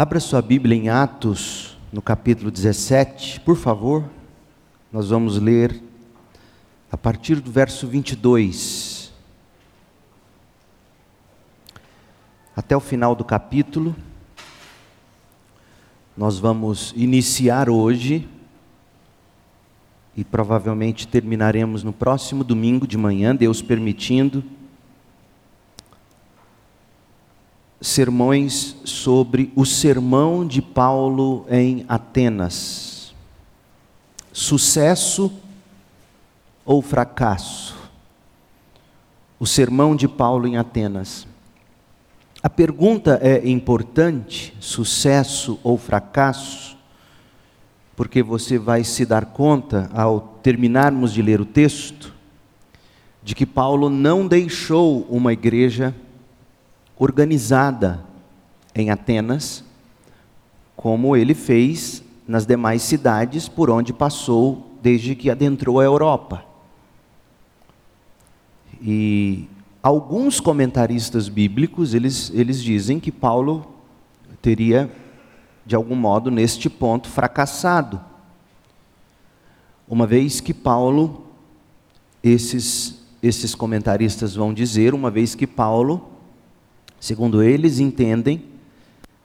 Abra sua Bíblia em Atos, no capítulo 17, por favor. Nós vamos ler a partir do verso 22 até o final do capítulo. Nós vamos iniciar hoje e provavelmente terminaremos no próximo domingo de manhã, Deus permitindo sermões sobre o sermão de Paulo em Atenas. Sucesso ou fracasso? O sermão de Paulo em Atenas. A pergunta é importante, sucesso ou fracasso, porque você vai se dar conta, ao terminarmos de ler o texto, de que Paulo não deixou uma igreja organizada em Atenas, como ele fez nas demais cidades por onde passou desde que adentrou a Europa. E alguns comentaristas bíblicos, eles, eles dizem que Paulo teria, de algum modo, neste ponto, fracassado. Uma vez que Paulo, esses, esses comentaristas vão dizer, uma vez que Paulo segundo eles entendem,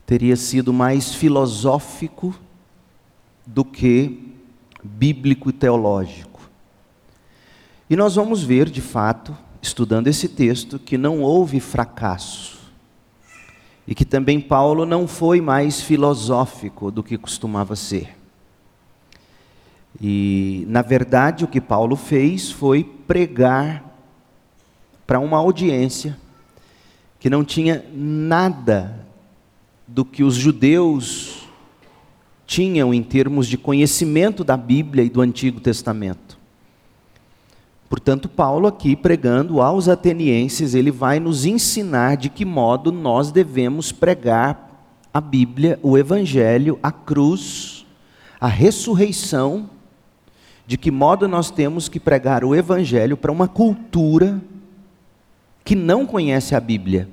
teria sido mais filosófico do que bíblico e teológico. E nós vamos ver, de fato, estudando esse texto, que não houve fracasso. E que também Paulo não foi mais filosófico do que costumava ser. E, na verdade, o que Paulo fez foi pregar para uma audiência que não tinha nada do que os judeus tinham em termos de conhecimento da Bíblia e do Antigo Testamento. Portanto, Paulo aqui pregando aos atenienses, ele vai nos ensinar de que modo nós devemos pregar a Bíblia, o Evangelho, a cruz, a ressurreição, de que modo nós temos que pregar o Evangelho para uma cultura que não conhece a Bíblia.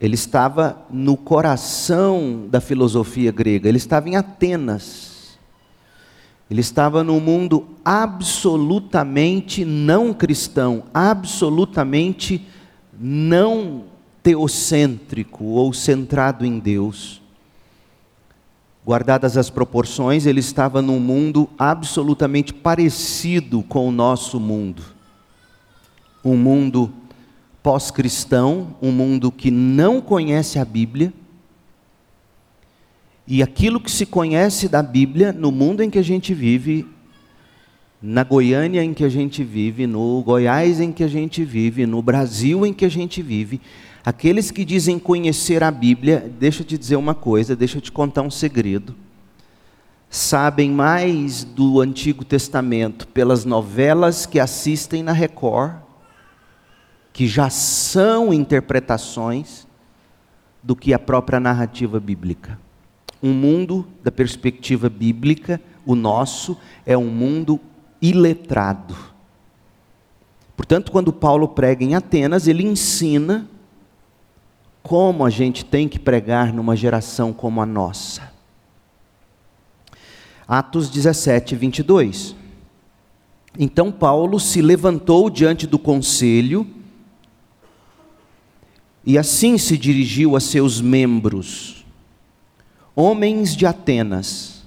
Ele estava no coração da filosofia grega, ele estava em Atenas. Ele estava num mundo absolutamente não cristão, absolutamente não teocêntrico ou centrado em Deus. Guardadas as proporções, ele estava num mundo absolutamente parecido com o nosso mundo um mundo pós-cristão, um mundo que não conhece a Bíblia. E aquilo que se conhece da Bíblia no mundo em que a gente vive, na Goiânia em que a gente vive, no Goiás em que a gente vive, no Brasil em que a gente vive, aqueles que dizem conhecer a Bíblia, deixa eu te dizer uma coisa, deixa eu te contar um segredo. Sabem mais do Antigo Testamento pelas novelas que assistem na Record que já são interpretações do que a própria narrativa bíblica. Um mundo da perspectiva bíblica, o nosso, é um mundo iletrado. Portanto, quando Paulo prega em Atenas, ele ensina como a gente tem que pregar numa geração como a nossa. Atos 17, 22. Então Paulo se levantou diante do conselho e assim se dirigiu a seus membros: Homens de Atenas,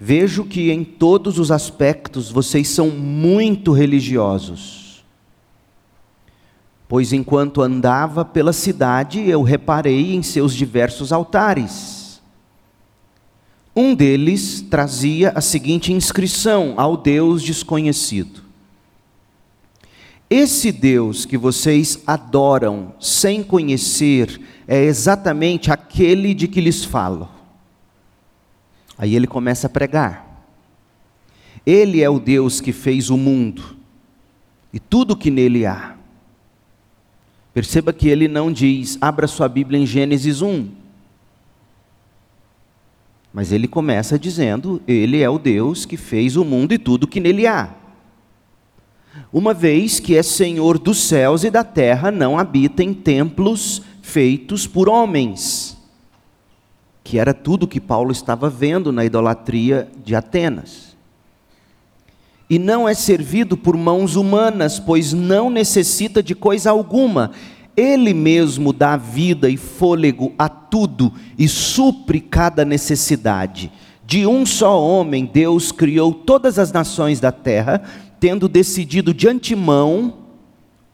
vejo que em todos os aspectos vocês são muito religiosos. Pois enquanto andava pela cidade, eu reparei em seus diversos altares. Um deles trazia a seguinte inscrição ao Deus desconhecido: esse Deus que vocês adoram sem conhecer é exatamente aquele de que lhes falo. Aí ele começa a pregar. Ele é o Deus que fez o mundo e tudo que nele há. Perceba que ele não diz, abra sua Bíblia em Gênesis 1. Mas ele começa dizendo: Ele é o Deus que fez o mundo e tudo que nele há uma vez que é Senhor dos céus e da terra, não habita em templos feitos por homens, que era tudo que Paulo estava vendo na idolatria de Atenas. E não é servido por mãos humanas, pois não necessita de coisa alguma. Ele mesmo dá vida e fôlego a tudo e supre cada necessidade. De um só homem, Deus criou todas as nações da terra, tendo decidido de antemão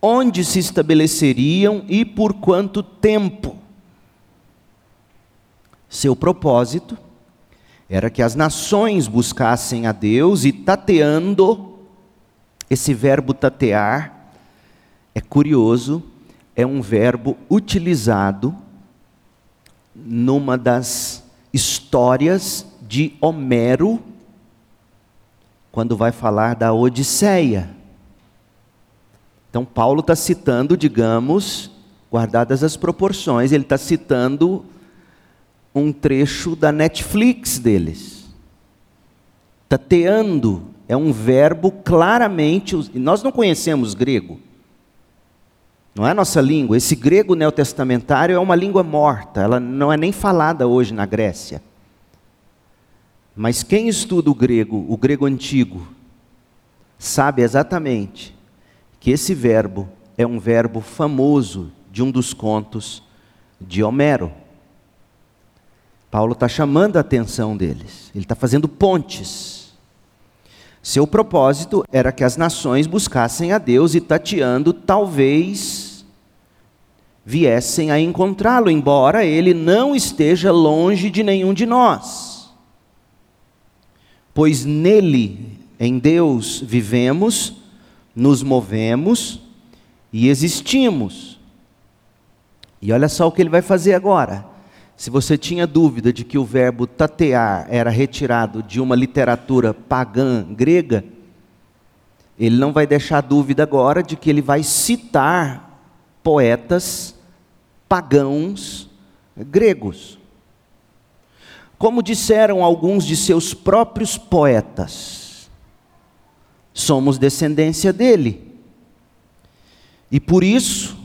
onde se estabeleceriam e por quanto tempo. Seu propósito era que as nações buscassem a Deus e tateando, esse verbo tatear é curioso, é um verbo utilizado numa das histórias de Homero, quando vai falar da Odisseia. Então, Paulo está citando, digamos, guardadas as proporções, ele está citando um trecho da Netflix deles. Tateando é um verbo claramente. Nós não conhecemos grego. Não é a nossa língua. Esse grego neotestamentário é uma língua morta. Ela não é nem falada hoje na Grécia. Mas quem estuda o grego, o grego antigo, sabe exatamente que esse verbo é um verbo famoso de um dos contos de Homero. Paulo está chamando a atenção deles, ele está fazendo pontes. Seu propósito era que as nações buscassem a Deus e tateando, talvez viessem a encontrá-lo, embora ele não esteja longe de nenhum de nós pois nele, em Deus, vivemos, nos movemos e existimos. E olha só o que ele vai fazer agora. Se você tinha dúvida de que o verbo tatear era retirado de uma literatura pagã grega, ele não vai deixar dúvida agora de que ele vai citar poetas pagãos gregos. Como disseram alguns de seus próprios poetas, somos descendência dele. E por isso,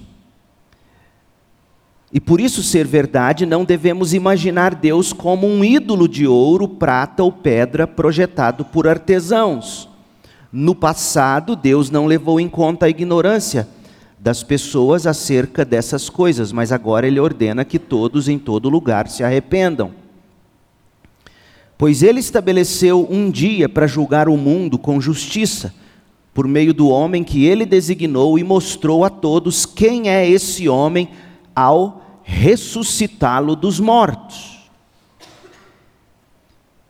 e por isso ser verdade, não devemos imaginar Deus como um ídolo de ouro, prata ou pedra projetado por artesãos. No passado, Deus não levou em conta a ignorância das pessoas acerca dessas coisas, mas agora Ele ordena que todos em todo lugar se arrependam. Pois ele estabeleceu um dia para julgar o mundo com justiça, por meio do homem que ele designou e mostrou a todos quem é esse homem ao ressuscitá-lo dos mortos.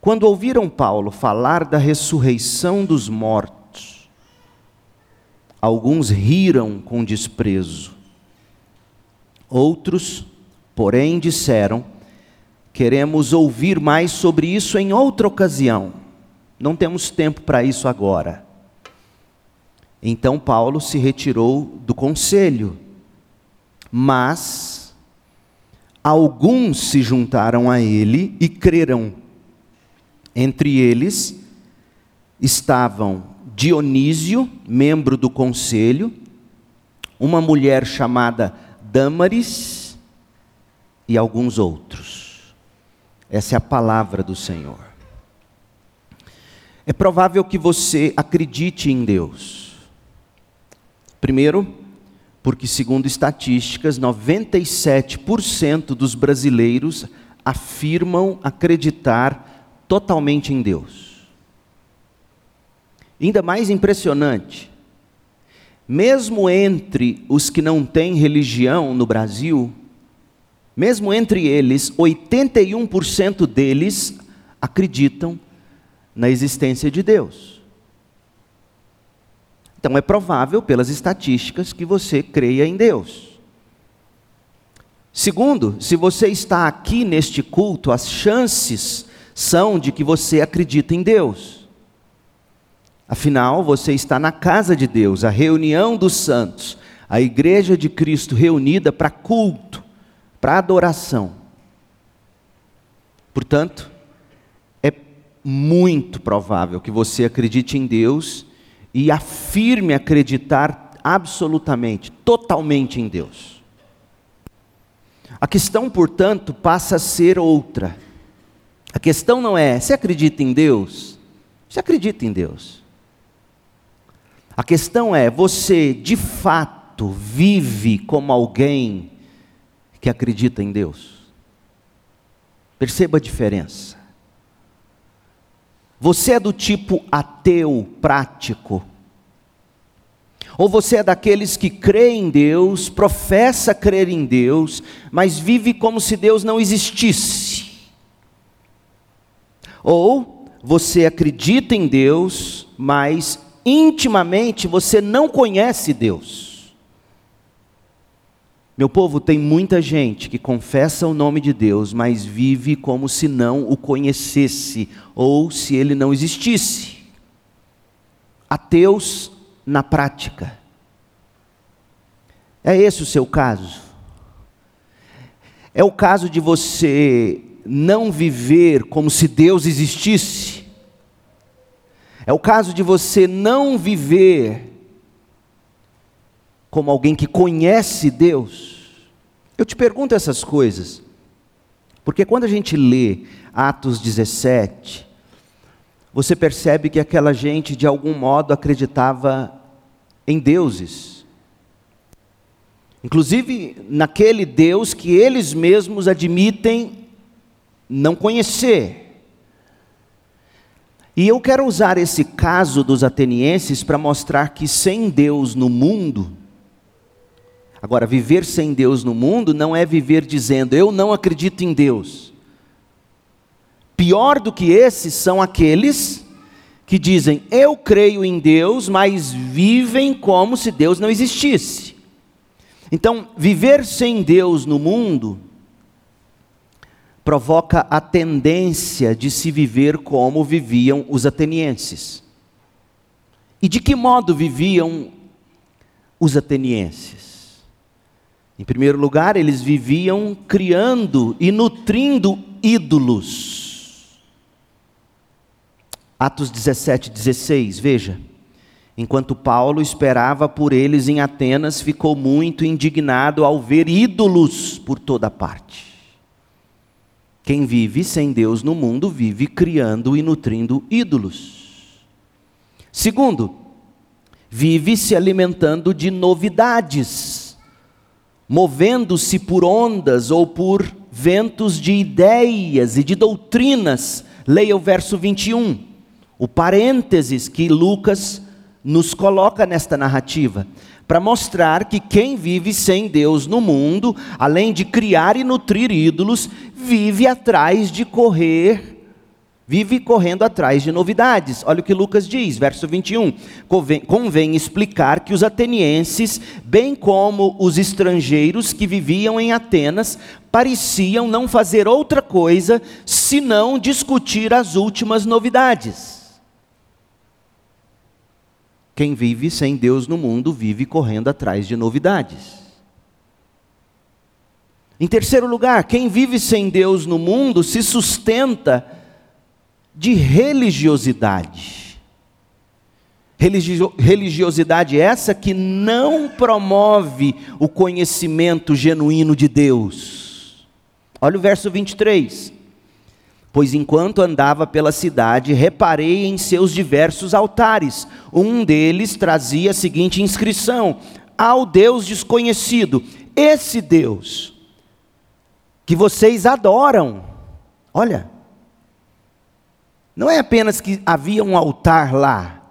Quando ouviram Paulo falar da ressurreição dos mortos, alguns riram com desprezo. Outros, porém, disseram: Queremos ouvir mais sobre isso em outra ocasião. Não temos tempo para isso agora. Então Paulo se retirou do conselho, mas alguns se juntaram a ele e creram. Entre eles estavam Dionísio, membro do conselho, uma mulher chamada Dâmaris e alguns outros. Essa é a palavra do Senhor. É provável que você acredite em Deus. Primeiro, porque, segundo estatísticas, 97% dos brasileiros afirmam acreditar totalmente em Deus. Ainda mais impressionante, mesmo entre os que não têm religião no Brasil, mesmo entre eles, 81% deles acreditam na existência de Deus. Então é provável, pelas estatísticas, que você creia em Deus. Segundo, se você está aqui neste culto, as chances são de que você acredita em Deus. Afinal, você está na casa de Deus, a reunião dos santos, a igreja de Cristo reunida para culto para adoração. Portanto, é muito provável que você acredite em Deus e afirme acreditar absolutamente, totalmente em Deus. A questão, portanto, passa a ser outra. A questão não é: você acredita em Deus? Você acredita em Deus? A questão é: você de fato vive como alguém que acredita em Deus? Perceba a diferença. Você é do tipo ateu prático? Ou você é daqueles que crê em Deus, professa crer em Deus, mas vive como se Deus não existisse? Ou você acredita em Deus, mas intimamente você não conhece Deus? Meu povo, tem muita gente que confessa o nome de Deus, mas vive como se não o conhecesse ou se ele não existisse. Ateus na prática. É esse o seu caso? É o caso de você não viver como se Deus existisse? É o caso de você não viver como alguém que conhece Deus? Eu te pergunto essas coisas, porque quando a gente lê Atos 17, você percebe que aquela gente de algum modo acreditava em deuses. Inclusive naquele Deus que eles mesmos admitem não conhecer. E eu quero usar esse caso dos atenienses para mostrar que sem Deus no mundo, Agora, viver sem Deus no mundo não é viver dizendo, eu não acredito em Deus. Pior do que esses são aqueles que dizem, eu creio em Deus, mas vivem como se Deus não existisse. Então, viver sem Deus no mundo provoca a tendência de se viver como viviam os atenienses. E de que modo viviam os atenienses? Em primeiro lugar, eles viviam criando e nutrindo ídolos. Atos 17, 16, veja. Enquanto Paulo esperava por eles em Atenas, ficou muito indignado ao ver ídolos por toda parte. Quem vive sem Deus no mundo vive criando e nutrindo ídolos. Segundo, vive se alimentando de novidades movendo-se por ondas ou por ventos de ideias e de doutrinas. Leia o verso 21, o parênteses que Lucas nos coloca nesta narrativa, para mostrar que quem vive sem Deus no mundo, além de criar e nutrir ídolos, vive atrás de correr vive correndo atrás de novidades. Olha o que Lucas diz, verso 21. Convém, convém, explicar que os atenienses, bem como os estrangeiros que viviam em Atenas, pareciam não fazer outra coisa senão discutir as últimas novidades. Quem vive sem Deus no mundo vive correndo atrás de novidades. Em terceiro lugar, quem vive sem Deus no mundo se sustenta de religiosidade. Religio religiosidade essa que não promove o conhecimento genuíno de Deus. Olha o verso 23. Pois enquanto andava pela cidade, reparei em seus diversos altares. Um deles trazia a seguinte inscrição: Ao Deus desconhecido. Esse Deus que vocês adoram. Olha, não é apenas que havia um altar lá,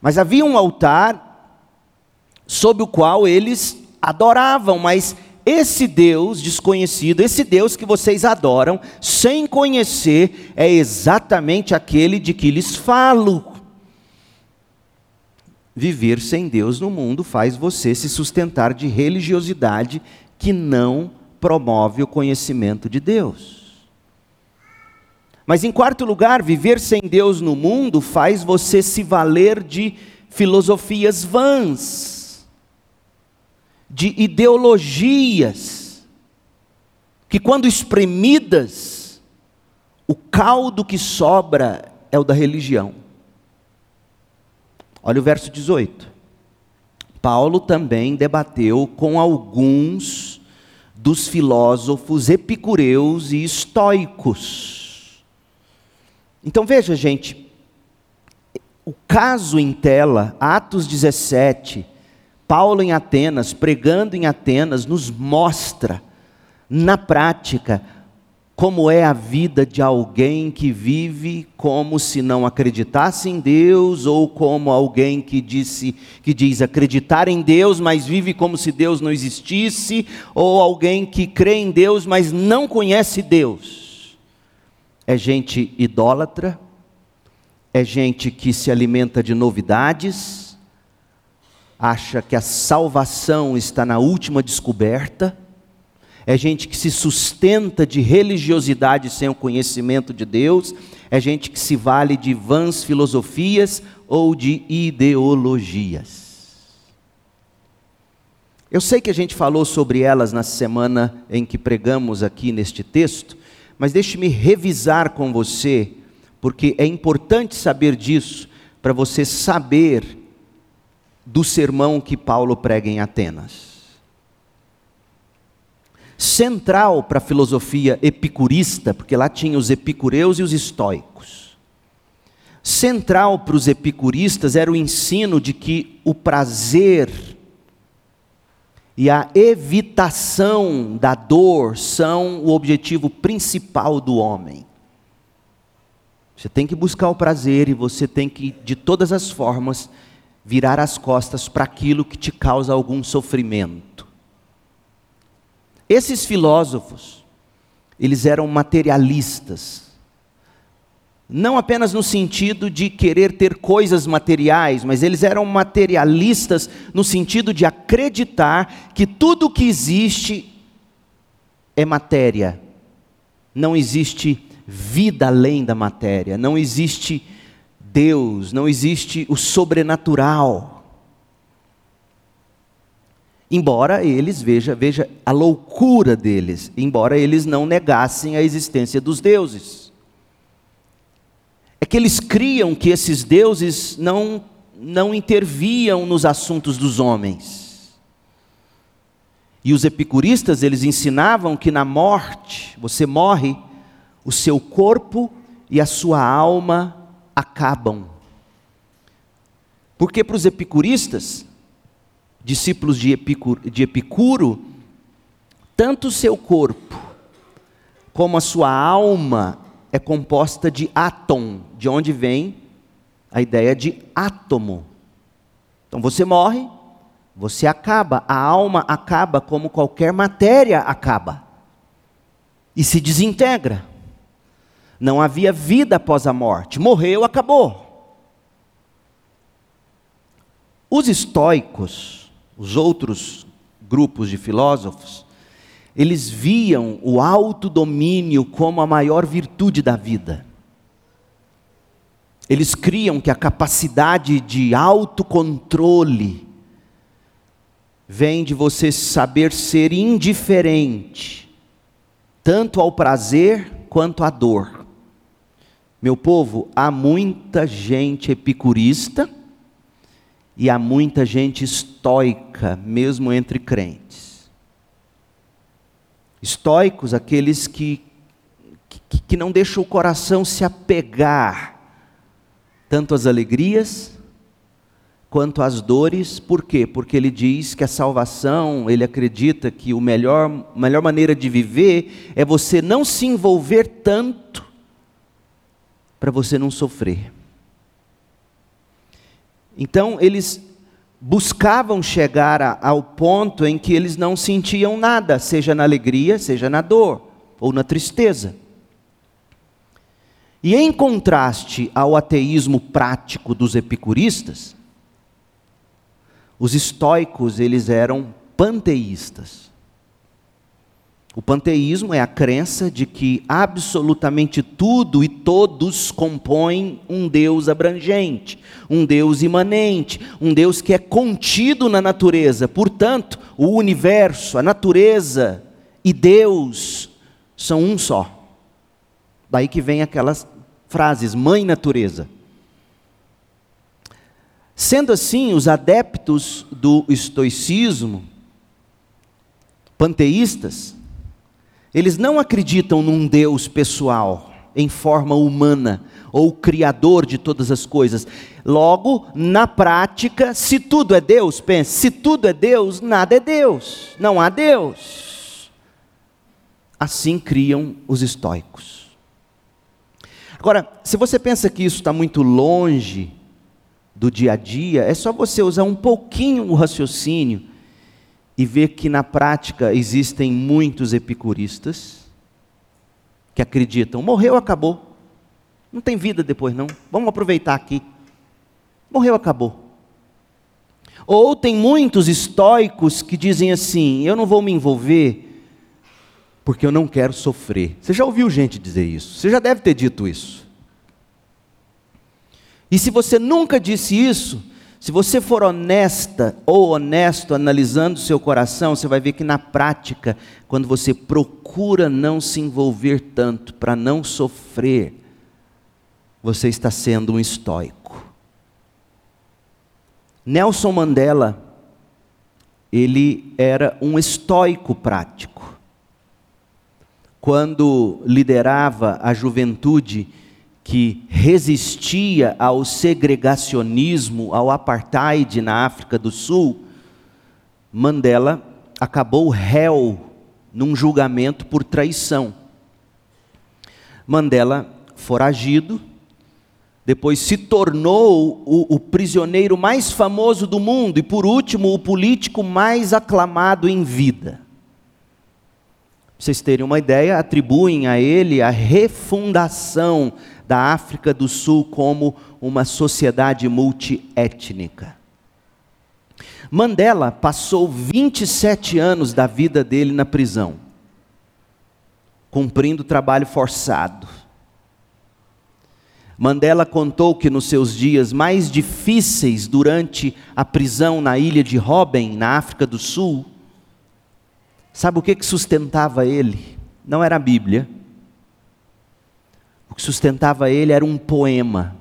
mas havia um altar sob o qual eles adoravam, mas esse Deus desconhecido, esse Deus que vocês adoram, sem conhecer, é exatamente aquele de que lhes falo. Viver sem Deus no mundo faz você se sustentar de religiosidade que não promove o conhecimento de Deus. Mas em quarto lugar, viver sem Deus no mundo faz você se valer de filosofias vãs, de ideologias, que quando espremidas, o caldo que sobra é o da religião. Olha o verso 18. Paulo também debateu com alguns dos filósofos epicureus e estoicos. Então veja, gente, o caso em tela, Atos 17, Paulo em Atenas, pregando em Atenas, nos mostra, na prática, como é a vida de alguém que vive como se não acreditasse em Deus, ou como alguém que, disse, que diz acreditar em Deus, mas vive como se Deus não existisse, ou alguém que crê em Deus, mas não conhece Deus. É gente idólatra, é gente que se alimenta de novidades, acha que a salvação está na última descoberta, é gente que se sustenta de religiosidade sem o conhecimento de Deus, é gente que se vale de vãs filosofias ou de ideologias. Eu sei que a gente falou sobre elas na semana em que pregamos aqui neste texto, mas deixe-me revisar com você, porque é importante saber disso para você saber do sermão que Paulo prega em Atenas central para a filosofia epicurista, porque lá tinha os epicureus e os estoicos. Central para os epicuristas era o ensino de que o prazer e a evitação da dor são o objetivo principal do homem. Você tem que buscar o prazer e você tem que, de todas as formas, virar as costas para aquilo que te causa algum sofrimento. Esses filósofos, eles eram materialistas. Não apenas no sentido de querer ter coisas materiais, mas eles eram materialistas no sentido de acreditar que tudo que existe é matéria. Não existe vida além da matéria, não existe Deus, não existe o sobrenatural. Embora eles, veja, veja a loucura deles, embora eles não negassem a existência dos deuses. É que eles criam que esses deuses não, não interviam nos assuntos dos homens. E os epicuristas, eles ensinavam que na morte, você morre, o seu corpo e a sua alma acabam. Porque para os epicuristas, discípulos de Epicuro, de Epicuro, tanto o seu corpo como a sua alma é composta de átom, de onde vem a ideia de átomo. Então você morre, você acaba, a alma acaba como qualquer matéria acaba e se desintegra. Não havia vida após a morte, morreu, acabou. Os estoicos, os outros grupos de filósofos, eles viam o autodomínio como a maior virtude da vida. Eles criam que a capacidade de autocontrole vem de você saber ser indiferente, tanto ao prazer quanto à dor. Meu povo, há muita gente epicurista, e há muita gente estoica, mesmo entre crentes. Estoicos, aqueles que, que, que não deixam o coração se apegar tanto às alegrias quanto às dores, por quê? Porque ele diz que a salvação, ele acredita que o melhor, a melhor maneira de viver é você não se envolver tanto para você não sofrer. Então, eles buscavam chegar a, ao ponto em que eles não sentiam nada, seja na alegria, seja na dor ou na tristeza. E em contraste ao ateísmo prático dos epicuristas, os estoicos eles eram panteístas. O panteísmo é a crença de que absolutamente tudo e todos compõem um Deus abrangente, um Deus imanente, um Deus que é contido na natureza. Portanto, o universo, a natureza e Deus são um só. Daí que vem aquelas frases, mãe natureza. Sendo assim, os adeptos do estoicismo panteístas, eles não acreditam num Deus pessoal, em forma humana, ou criador de todas as coisas. Logo, na prática, se tudo é Deus, pense, se tudo é Deus, nada é Deus, não há Deus. Assim criam os estoicos. Agora, se você pensa que isso está muito longe do dia a dia, é só você usar um pouquinho o raciocínio e ver que na prática existem muitos epicuristas que acreditam, morreu, acabou. Não tem vida depois não. Vamos aproveitar aqui. Morreu, acabou. Ou tem muitos estoicos que dizem assim: eu não vou me envolver porque eu não quero sofrer. Você já ouviu gente dizer isso? Você já deve ter dito isso. E se você nunca disse isso, se você for honesta ou honesto analisando o seu coração, você vai ver que na prática, quando você procura não se envolver tanto para não sofrer, você está sendo um estoico. Nelson Mandela, ele era um estoico prático. Quando liderava a juventude que resistia ao segregacionismo, ao apartheid na África do Sul, Mandela acabou réu num julgamento por traição. Mandela, foragido, depois se tornou o, o, prisioneiro mais famoso do mundo e, por último, o político mais aclamado em vida. Pra vocês terem uma ideia, atribuem a ele a refundação da África do Sul como uma sociedade multiétnica. Mandela passou 27 anos da vida dele na prisão, cumprindo trabalho forçado Mandela contou que nos seus dias mais difíceis durante a prisão na ilha de Robben, na África do Sul, sabe o que, que sustentava ele? Não era a Bíblia. O que sustentava ele era um poema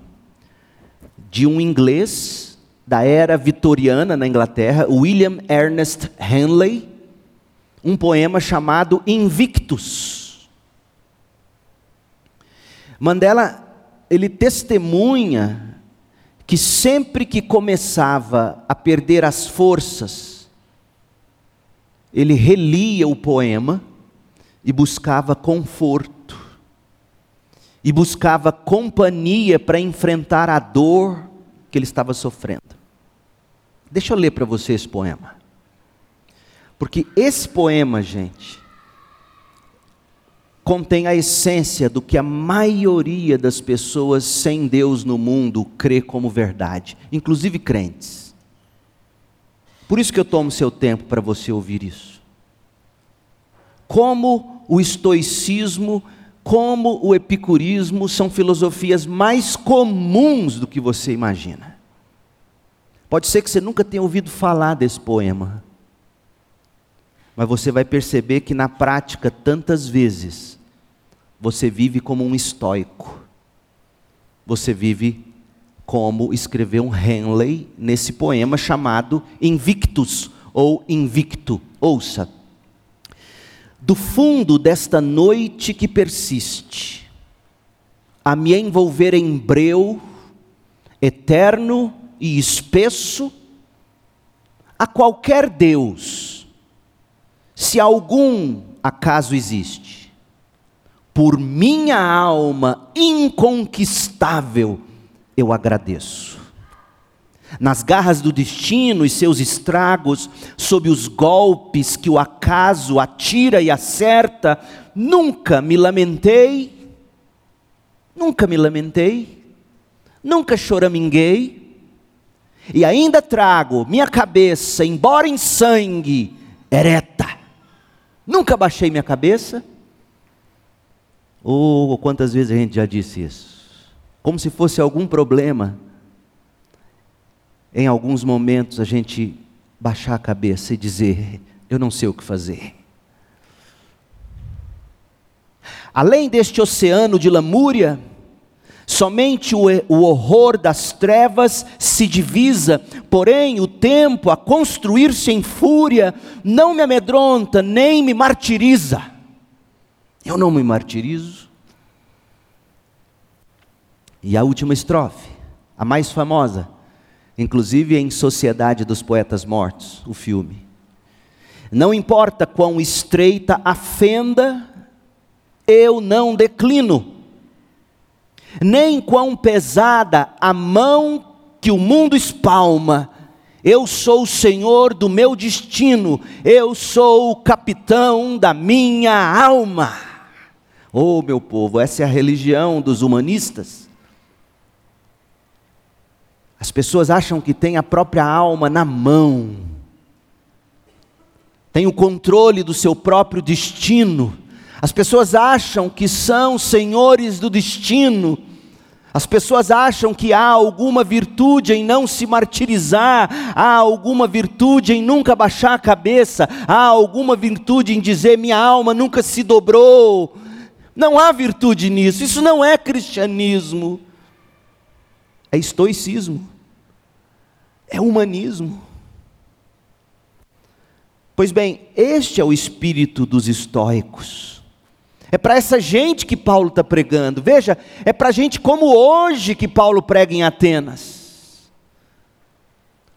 de um inglês da era vitoriana na Inglaterra, William Ernest Henley, um poema chamado Invictus. Mandela ele testemunha que sempre que começava a perder as forças, ele relia o poema e buscava conforto, e buscava companhia para enfrentar a dor que ele estava sofrendo. Deixa eu ler para você esse poema. Porque esse poema, gente, contém a essência do que a maioria das pessoas sem Deus no mundo crê como verdade, inclusive crentes. Por isso que eu tomo seu tempo para você ouvir isso. Como o estoicismo, como o epicurismo são filosofias mais comuns do que você imagina. Pode ser que você nunca tenha ouvido falar desse poema, mas você vai perceber que na prática, tantas vezes, você vive como um estoico. Você vive como escreveu um Henley nesse poema chamado Invictus ou Invicto. Ouça. Do fundo desta noite que persiste, a me envolver em breu, eterno e espesso, a qualquer Deus, se algum acaso existe, por minha alma inconquistável, eu agradeço. Nas garras do destino e seus estragos, sob os golpes que o acaso atira e acerta, nunca me lamentei, nunca me lamentei, nunca choraminguei, e ainda trago minha cabeça, embora em sangue, ereta. Nunca baixei minha cabeça, ou oh, quantas vezes a gente já disse isso? Como se fosse algum problema. Em alguns momentos a gente baixar a cabeça e dizer: Eu não sei o que fazer. Além deste oceano de lamúria, Somente o, o horror das trevas se divisa, porém o tempo a construir-se em fúria não me amedronta nem me martiriza. Eu não me martirizo. E a última estrofe, a mais famosa, inclusive em Sociedade dos Poetas Mortos, o filme. Não importa quão estreita a fenda, eu não declino, nem quão pesada a mão que o mundo espalma, eu sou o senhor do meu destino, eu sou o capitão da minha alma. Oh, meu povo, essa é a religião dos humanistas. As pessoas acham que tem a própria alma na mão, tem o controle do seu próprio destino. As pessoas acham que são senhores do destino. As pessoas acham que há alguma virtude em não se martirizar, há alguma virtude em nunca baixar a cabeça, há alguma virtude em dizer minha alma nunca se dobrou. Não há virtude nisso, isso não é cristianismo é estoicismo, é humanismo. Pois bem, este é o espírito dos estoicos. É para essa gente que Paulo está pregando. Veja, é para gente como hoje que Paulo prega em Atenas.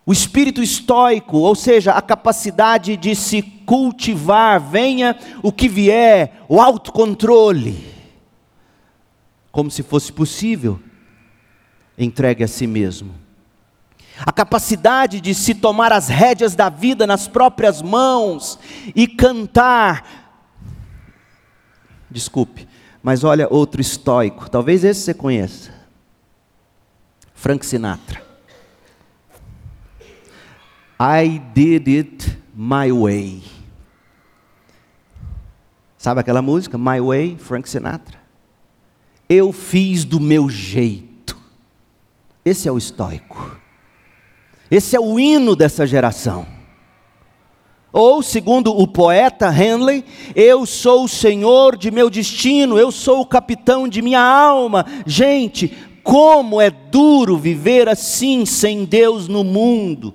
O espírito estoico, ou seja, a capacidade de se cultivar, venha o que vier, o autocontrole, como se fosse possível entregue a si mesmo. A capacidade de se tomar as rédeas da vida nas próprias mãos e cantar. Desculpe, mas olha outro estoico, talvez esse você conheça. Frank Sinatra. I did it my way. Sabe aquela música? My Way, Frank Sinatra? Eu fiz do meu jeito. Esse é o estoico. Esse é o hino dessa geração. Ou, segundo o poeta Henley, eu sou o senhor de meu destino, eu sou o capitão de minha alma. Gente, como é duro viver assim, sem Deus no mundo.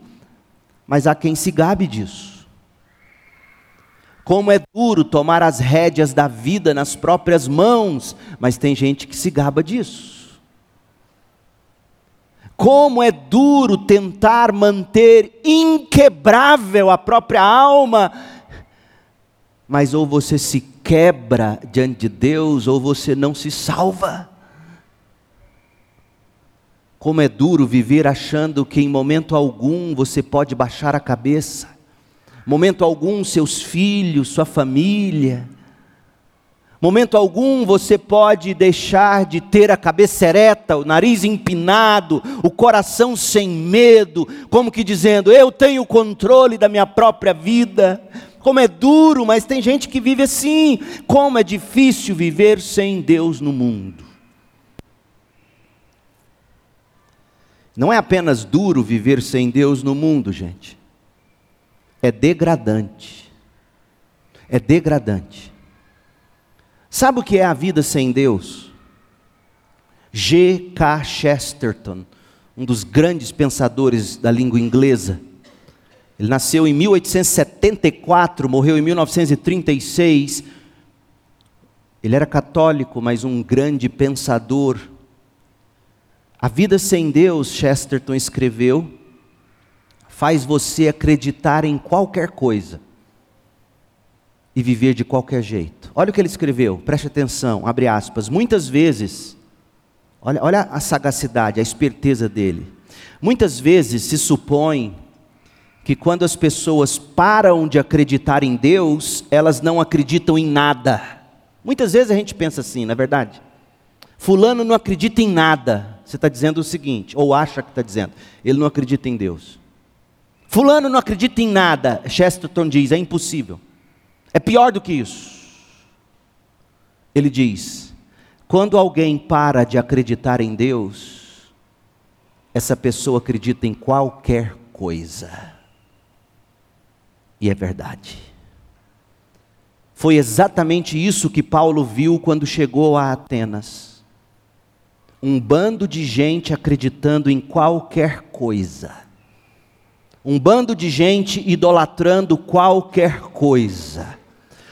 Mas há quem se gabe disso. Como é duro tomar as rédeas da vida nas próprias mãos, mas tem gente que se gaba disso. Como é duro tentar manter inquebrável a própria alma, mas ou você se quebra diante de Deus, ou você não se salva. Como é duro viver achando que em momento algum você pode baixar a cabeça, momento algum seus filhos, sua família, Momento algum você pode deixar de ter a cabeça ereta, o nariz empinado, o coração sem medo, como que dizendo: Eu tenho controle da minha própria vida. Como é duro, mas tem gente que vive assim. Como é difícil viver sem Deus no mundo. Não é apenas duro viver sem Deus no mundo, gente. É degradante. É degradante. Sabe o que é a vida sem Deus? G. K. Chesterton, um dos grandes pensadores da língua inglesa. Ele nasceu em 1874, morreu em 1936. Ele era católico, mas um grande pensador. A vida sem Deus, Chesterton escreveu, faz você acreditar em qualquer coisa e viver de qualquer jeito. Olha o que ele escreveu, preste atenção, abre aspas. Muitas vezes, olha, olha a sagacidade, a esperteza dele. Muitas vezes se supõe que quando as pessoas param de acreditar em Deus, elas não acreditam em nada. Muitas vezes a gente pensa assim, na é verdade. Fulano não acredita em nada. Você está dizendo o seguinte, ou acha que está dizendo, ele não acredita em Deus. Fulano não acredita em nada. Chesterton diz, é impossível. É pior do que isso. Ele diz: quando alguém para de acreditar em Deus, essa pessoa acredita em qualquer coisa. E é verdade. Foi exatamente isso que Paulo viu quando chegou a Atenas. um bando de gente acreditando em qualquer coisa. Um bando de gente idolatrando qualquer coisa.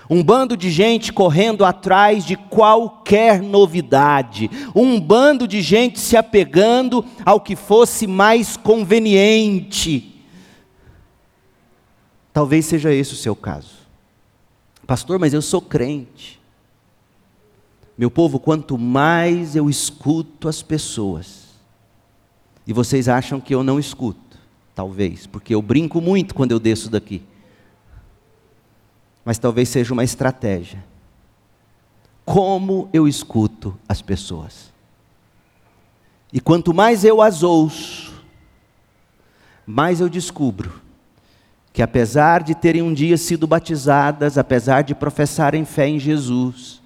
Um bando de gente correndo atrás de qualquer novidade. Um bando de gente se apegando ao que fosse mais conveniente. Talvez seja esse o seu caso. Pastor, mas eu sou crente. Meu povo, quanto mais eu escuto as pessoas, e vocês acham que eu não escuto, talvez, porque eu brinco muito quando eu desço daqui. Mas talvez seja uma estratégia. Como eu escuto as pessoas. E quanto mais eu as ouço, mais eu descubro que apesar de terem um dia sido batizadas, apesar de professarem fé em Jesus,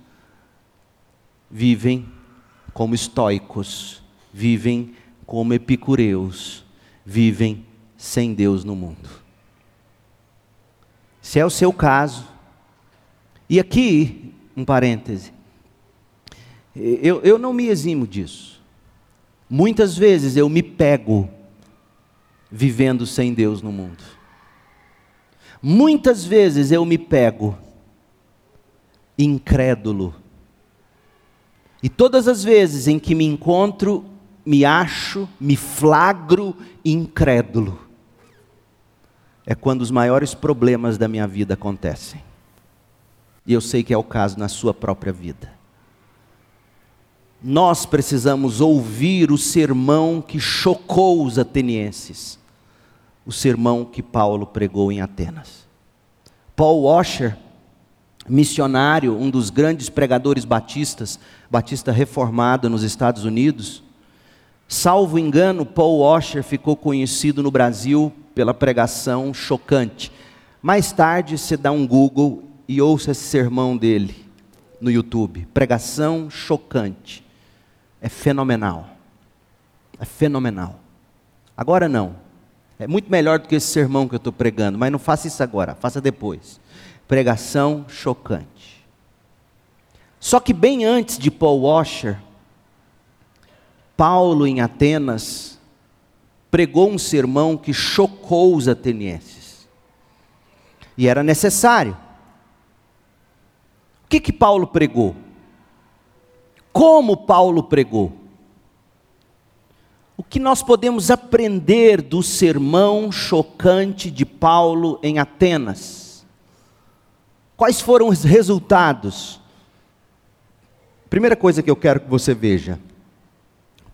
vivem como estoicos, vivem como epicureus, vivem sem Deus no mundo. Se é o seu caso, e aqui, um parêntese, eu, eu não me eximo disso. Muitas vezes eu me pego vivendo sem Deus no mundo. Muitas vezes eu me pego incrédulo e todas as vezes em que me encontro, me acho, me flagro incrédulo, é quando os maiores problemas da minha vida acontecem. E eu sei que é o caso na sua própria vida. Nós precisamos ouvir o sermão que chocou os atenienses, o sermão que Paulo pregou em Atenas. Paul Washer missionário, um dos grandes pregadores batistas, batista reformado nos Estados Unidos. Salvo engano, Paul Washer ficou conhecido no Brasil pela pregação chocante. Mais tarde, você dá um Google e ouça esse sermão dele no YouTube. Pregação chocante. É fenomenal. É fenomenal. Agora não. É muito melhor do que esse sermão que eu estou pregando, mas não faça isso agora, faça depois pregação chocante. Só que bem antes de Paul Washer, Paulo em Atenas pregou um sermão que chocou os atenienses. E era necessário. O que que Paulo pregou? Como Paulo pregou? O que nós podemos aprender do sermão chocante de Paulo em Atenas? Quais foram os resultados? Primeira coisa que eu quero que você veja: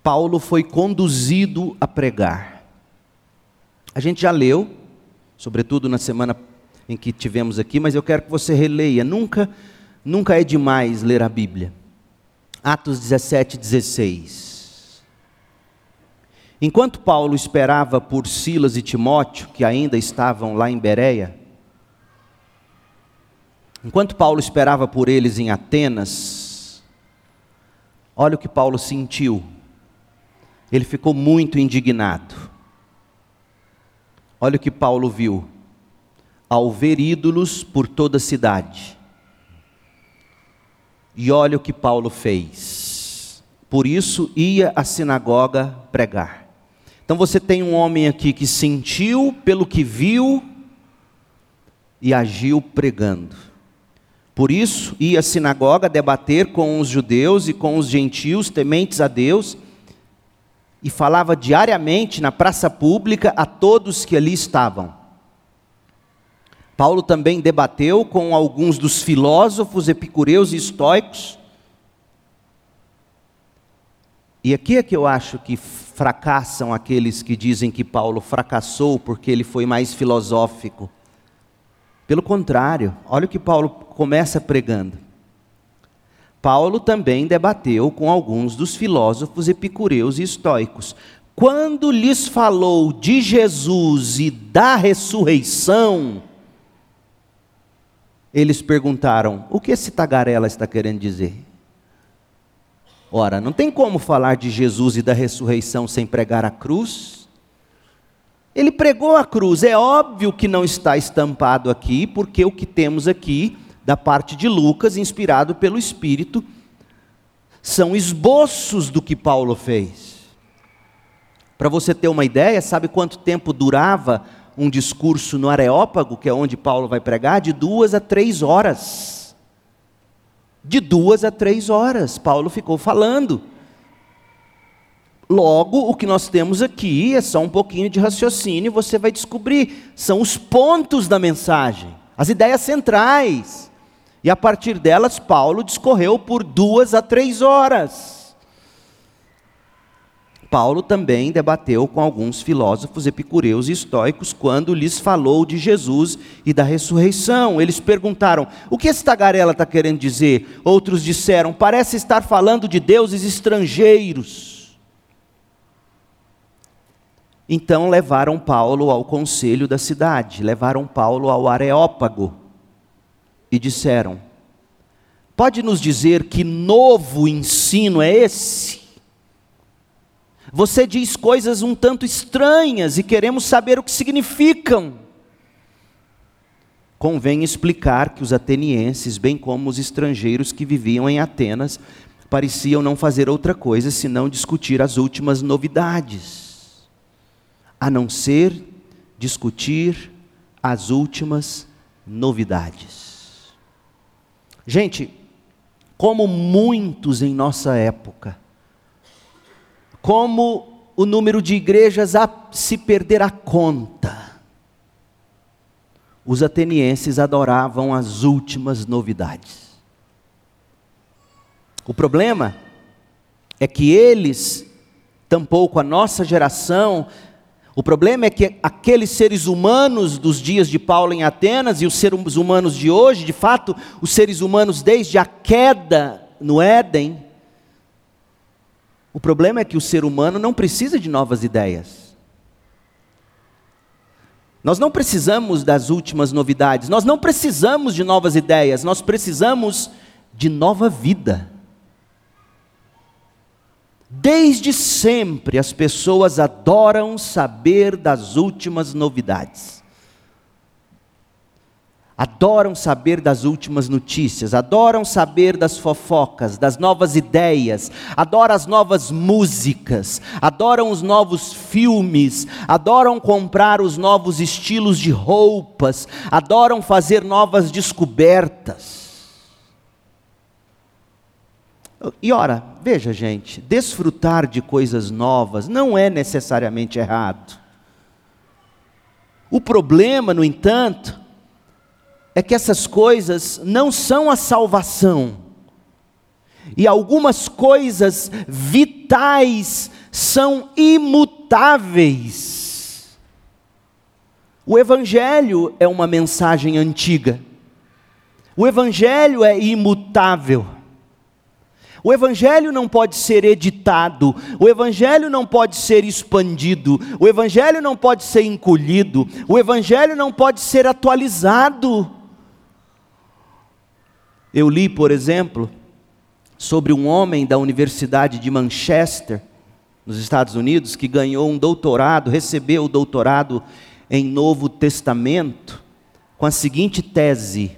Paulo foi conduzido a pregar. A gente já leu, sobretudo na semana em que tivemos aqui, mas eu quero que você releia. Nunca, nunca é demais ler a Bíblia. Atos 17, 16. Enquanto Paulo esperava por Silas e Timóteo, que ainda estavam lá em Bereia, Enquanto Paulo esperava por eles em Atenas, olha o que Paulo sentiu. Ele ficou muito indignado. Olha o que Paulo viu. Ao ver ídolos por toda a cidade. E olha o que Paulo fez. Por isso ia à sinagoga pregar. Então você tem um homem aqui que sentiu pelo que viu e agiu pregando. Por isso, ia à sinagoga debater com os judeus e com os gentios tementes a Deus, e falava diariamente na praça pública a todos que ali estavam. Paulo também debateu com alguns dos filósofos epicureus e estoicos. E aqui é que eu acho que fracassam aqueles que dizem que Paulo fracassou porque ele foi mais filosófico. Pelo contrário, olha o que Paulo começa pregando. Paulo também debateu com alguns dos filósofos epicureus e estoicos. Quando lhes falou de Jesus e da ressurreição, eles perguntaram: o que esse tagarela está querendo dizer? Ora, não tem como falar de Jesus e da ressurreição sem pregar a cruz. Ele pregou a cruz, é óbvio que não está estampado aqui, porque o que temos aqui, da parte de Lucas, inspirado pelo Espírito, são esboços do que Paulo fez. Para você ter uma ideia, sabe quanto tempo durava um discurso no Areópago, que é onde Paulo vai pregar? De duas a três horas. De duas a três horas, Paulo ficou falando. Logo, o que nós temos aqui é só um pouquinho de raciocínio, você vai descobrir. São os pontos da mensagem, as ideias centrais. E a partir delas, Paulo discorreu por duas a três horas. Paulo também debateu com alguns filósofos epicureus e estoicos quando lhes falou de Jesus e da ressurreição. Eles perguntaram: o que esse tagarela está querendo dizer? Outros disseram: parece estar falando de deuses estrangeiros. Então levaram Paulo ao conselho da cidade, levaram Paulo ao Areópago e disseram: Pode nos dizer que novo ensino é esse? Você diz coisas um tanto estranhas e queremos saber o que significam. Convém explicar que os atenienses, bem como os estrangeiros que viviam em Atenas, pareciam não fazer outra coisa senão discutir as últimas novidades a não ser discutir as últimas novidades. Gente, como muitos em nossa época, como o número de igrejas a se perder a conta, os atenienses adoravam as últimas novidades. O problema é que eles, tampouco a nossa geração, o problema é que aqueles seres humanos dos dias de Paulo em Atenas e os seres humanos de hoje, de fato, os seres humanos desde a queda no Éden, o problema é que o ser humano não precisa de novas ideias. Nós não precisamos das últimas novidades, nós não precisamos de novas ideias, nós precisamos de nova vida. Desde sempre as pessoas adoram saber das últimas novidades. Adoram saber das últimas notícias, adoram saber das fofocas, das novas ideias, adoram as novas músicas, adoram os novos filmes, adoram comprar os novos estilos de roupas, adoram fazer novas descobertas. E ora, veja gente, desfrutar de coisas novas não é necessariamente errado. O problema, no entanto, é que essas coisas não são a salvação. E algumas coisas vitais são imutáveis. O Evangelho é uma mensagem antiga. O Evangelho é imutável. O Evangelho não pode ser editado, o Evangelho não pode ser expandido, o Evangelho não pode ser encolhido, o Evangelho não pode ser atualizado. Eu li, por exemplo, sobre um homem da Universidade de Manchester, nos Estados Unidos, que ganhou um doutorado, recebeu o doutorado em Novo Testamento, com a seguinte tese: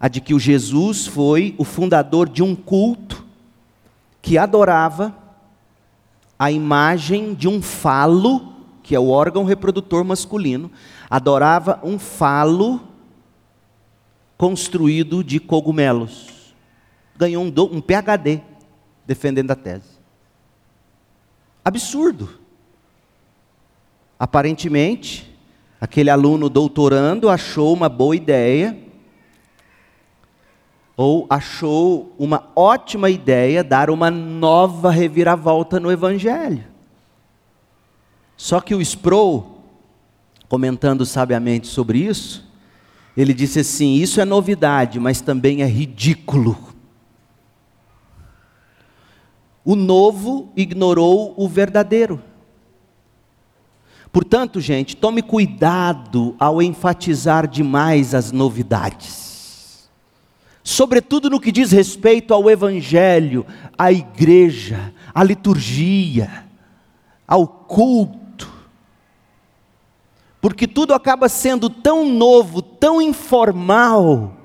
a de que o Jesus foi o fundador de um culto que adorava a imagem de um falo, que é o órgão reprodutor masculino, adorava um falo construído de cogumelos. Ganhou um, um PhD defendendo a tese. Absurdo. Aparentemente, aquele aluno doutorando achou uma boa ideia ou achou uma ótima ideia dar uma nova reviravolta no Evangelho. Só que o Sproul, comentando sabiamente sobre isso, ele disse assim: Isso é novidade, mas também é ridículo. O novo ignorou o verdadeiro. Portanto, gente, tome cuidado ao enfatizar demais as novidades sobretudo no que diz respeito ao Evangelho, à igreja, à liturgia, ao culto. Porque tudo acaba sendo tão novo, tão informal,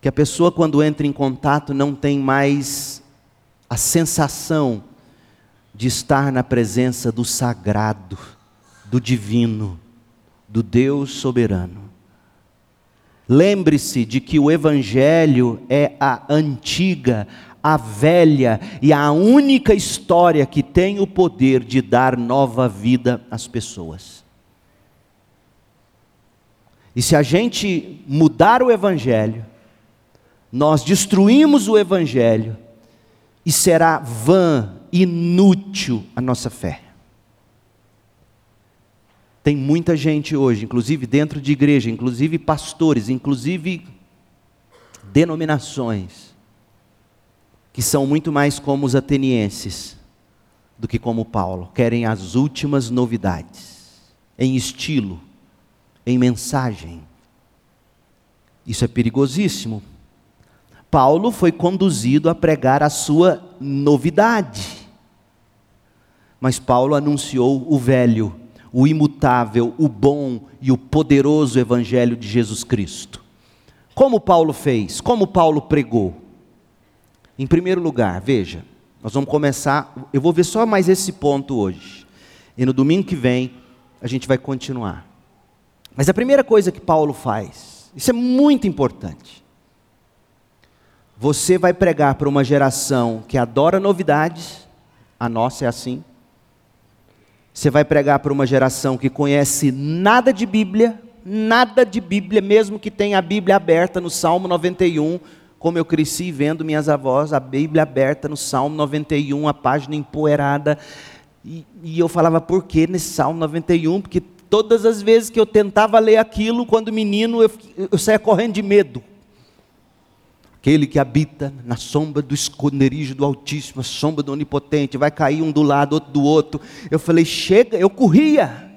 que a pessoa, quando entra em contato, não tem mais a sensação de estar na presença do sagrado, do divino, do Deus soberano. Lembre-se de que o Evangelho é a antiga, a velha e a única história que tem o poder de dar nova vida às pessoas. E se a gente mudar o Evangelho, nós destruímos o Evangelho e será vã, inútil a nossa fé. Tem muita gente hoje, inclusive dentro de igreja, inclusive pastores, inclusive denominações, que são muito mais como os atenienses do que como Paulo, querem as últimas novidades, em estilo, em mensagem. Isso é perigosíssimo. Paulo foi conduzido a pregar a sua novidade. Mas Paulo anunciou o velho, o imutável, o bom e o poderoso Evangelho de Jesus Cristo. Como Paulo fez? Como Paulo pregou? Em primeiro lugar, veja, nós vamos começar. Eu vou ver só mais esse ponto hoje. E no domingo que vem, a gente vai continuar. Mas a primeira coisa que Paulo faz, isso é muito importante. Você vai pregar para uma geração que adora novidades, a nossa é assim. Você vai pregar para uma geração que conhece nada de Bíblia, nada de Bíblia, mesmo que tenha a Bíblia aberta no Salmo 91, como eu cresci vendo minhas avós, a Bíblia aberta no Salmo 91, a página empoeirada. E, e eu falava, por que nesse Salmo 91? Porque todas as vezes que eu tentava ler aquilo, quando menino, eu, eu saía correndo de medo. Aquele que habita na sombra do esconderijo do Altíssimo, a sombra do Onipotente, vai cair um do lado, outro do outro. Eu falei, chega, eu corria.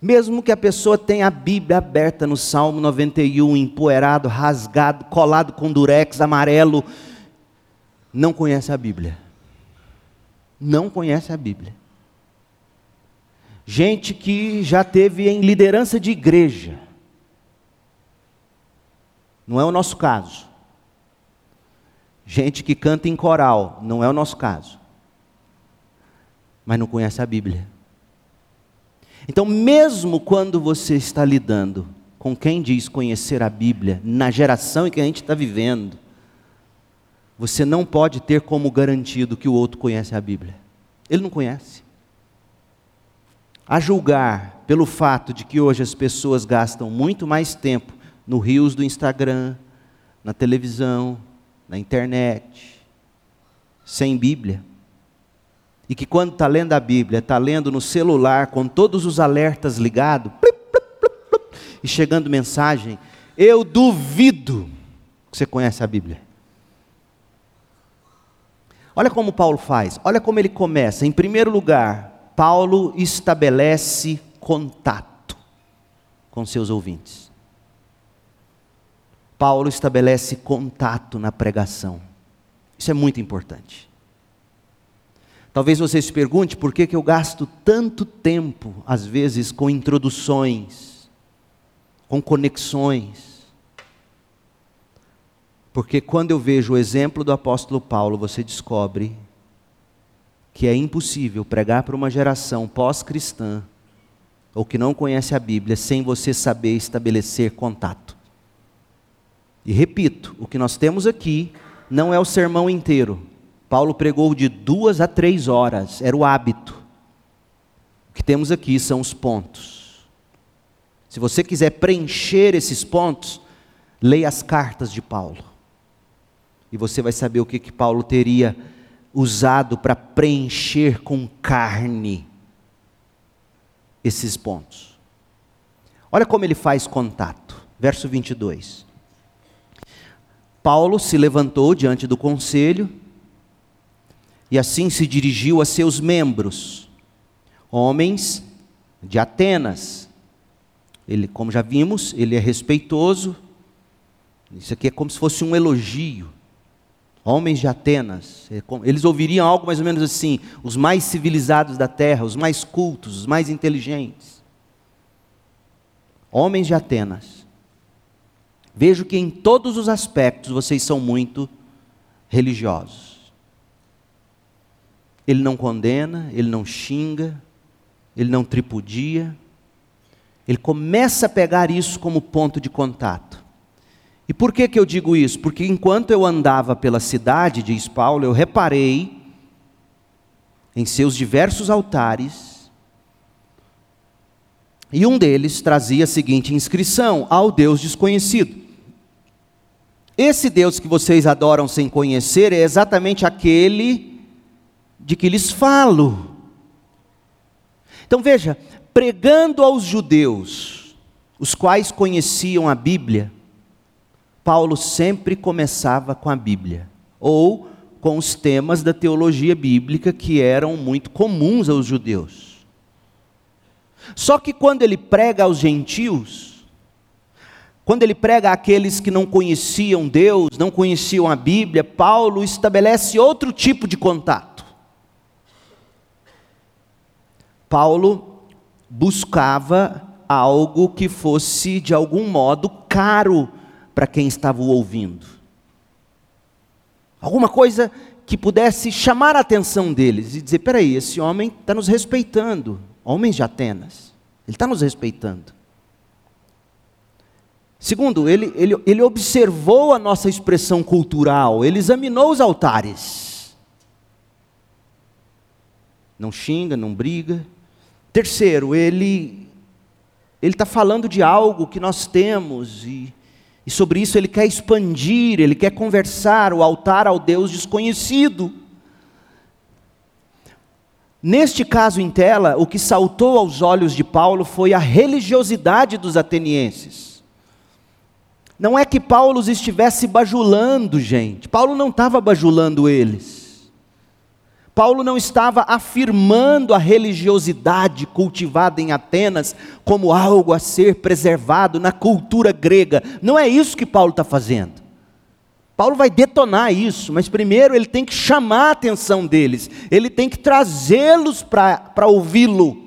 Mesmo que a pessoa tenha a Bíblia aberta no Salmo 91, empoeirado, rasgado, colado com durex amarelo, não conhece a Bíblia. Não conhece a Bíblia. Gente que já teve em liderança de igreja, não é o nosso caso. Gente que canta em coral, não é o nosso caso. Mas não conhece a Bíblia. Então, mesmo quando você está lidando com quem diz conhecer a Bíblia, na geração em que a gente está vivendo, você não pode ter como garantido que o outro conhece a Bíblia. Ele não conhece. A julgar pelo fato de que hoje as pessoas gastam muito mais tempo no rios do Instagram, na televisão, na internet, sem Bíblia. E que quando está lendo a Bíblia, está lendo no celular, com todos os alertas ligados, e chegando mensagem, eu duvido que você conhece a Bíblia. Olha como Paulo faz, olha como ele começa. Em primeiro lugar, Paulo estabelece contato com seus ouvintes. Paulo estabelece contato na pregação. Isso é muito importante. Talvez você se pergunte por que, que eu gasto tanto tempo, às vezes, com introduções, com conexões. Porque quando eu vejo o exemplo do apóstolo Paulo, você descobre que é impossível pregar para uma geração pós-cristã ou que não conhece a Bíblia sem você saber estabelecer contato. E repito, o que nós temos aqui não é o sermão inteiro. Paulo pregou de duas a três horas, era o hábito. O que temos aqui são os pontos. Se você quiser preencher esses pontos, leia as cartas de Paulo. E você vai saber o que, que Paulo teria usado para preencher com carne esses pontos. Olha como ele faz contato. Verso 22. Paulo se levantou diante do conselho e assim se dirigiu a seus membros, homens de Atenas. Ele, como já vimos, ele é respeitoso. Isso aqui é como se fosse um elogio. Homens de Atenas, é eles ouviriam algo mais ou menos assim: os mais civilizados da terra, os mais cultos, os mais inteligentes. Homens de Atenas. Vejo que em todos os aspectos vocês são muito religiosos. Ele não condena, ele não xinga, ele não tripudia. Ele começa a pegar isso como ponto de contato. E por que, que eu digo isso? Porque enquanto eu andava pela cidade, diz Paulo, eu reparei em seus diversos altares, e um deles trazia a seguinte inscrição: ao Deus desconhecido. Esse Deus que vocês adoram sem conhecer é exatamente aquele de que lhes falo. Então veja, pregando aos judeus, os quais conheciam a Bíblia, Paulo sempre começava com a Bíblia, ou com os temas da teologia bíblica que eram muito comuns aos judeus. Só que quando ele prega aos gentios, quando ele prega àqueles que não conheciam Deus, não conheciam a Bíblia, Paulo estabelece outro tipo de contato. Paulo buscava algo que fosse de algum modo caro para quem estava o ouvindo. Alguma coisa que pudesse chamar a atenção deles e dizer: peraí, esse homem está nos respeitando, homens de Atenas, ele está nos respeitando. Segundo, ele, ele, ele observou a nossa expressão cultural, ele examinou os altares. Não xinga, não briga. Terceiro, ele ele está falando de algo que nós temos e e sobre isso ele quer expandir, ele quer conversar, o altar ao Deus desconhecido. Neste caso em tela, o que saltou aos olhos de Paulo foi a religiosidade dos atenienses. Não é que Paulo os estivesse bajulando, gente. Paulo não estava bajulando eles. Paulo não estava afirmando a religiosidade cultivada em Atenas como algo a ser preservado na cultura grega. Não é isso que Paulo está fazendo. Paulo vai detonar isso, mas primeiro ele tem que chamar a atenção deles, ele tem que trazê-los para ouvi-lo.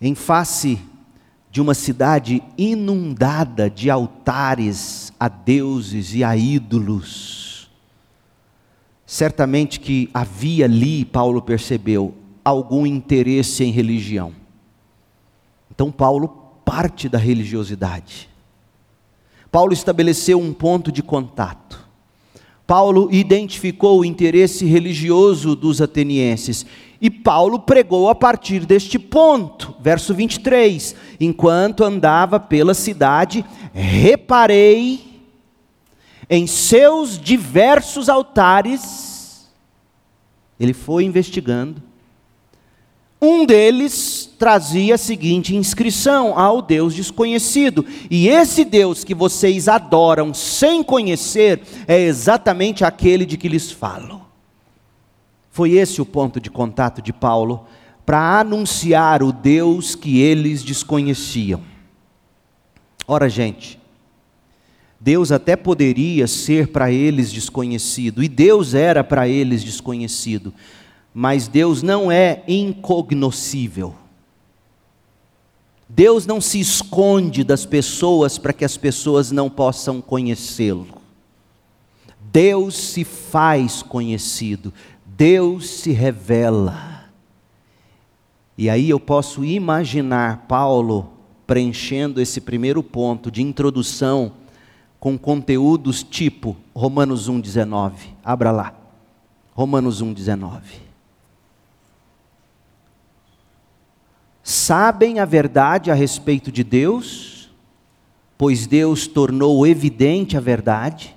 Em face de uma cidade inundada de altares a deuses e a ídolos, Certamente que havia ali, Paulo percebeu, algum interesse em religião. Então, Paulo parte da religiosidade. Paulo estabeleceu um ponto de contato. Paulo identificou o interesse religioso dos atenienses. E Paulo pregou a partir deste ponto. Verso 23: Enquanto andava pela cidade, reparei em seus diversos altares, ele foi investigando. Um deles trazia a seguinte inscrição ao Deus desconhecido. E esse Deus que vocês adoram sem conhecer é exatamente aquele de que lhes falo. Foi esse o ponto de contato de Paulo para anunciar o Deus que eles desconheciam. Ora, gente, Deus até poderia ser para eles desconhecido, e Deus era para eles desconhecido, mas Deus não é incognoscível. Deus não se esconde das pessoas para que as pessoas não possam conhecê-lo. Deus se faz conhecido, Deus se revela. E aí eu posso imaginar Paulo preenchendo esse primeiro ponto de introdução com conteúdos tipo Romanos 1,19. Abra lá. Romanos 1,19. Sabem a verdade a respeito de Deus, pois Deus tornou evidente a verdade.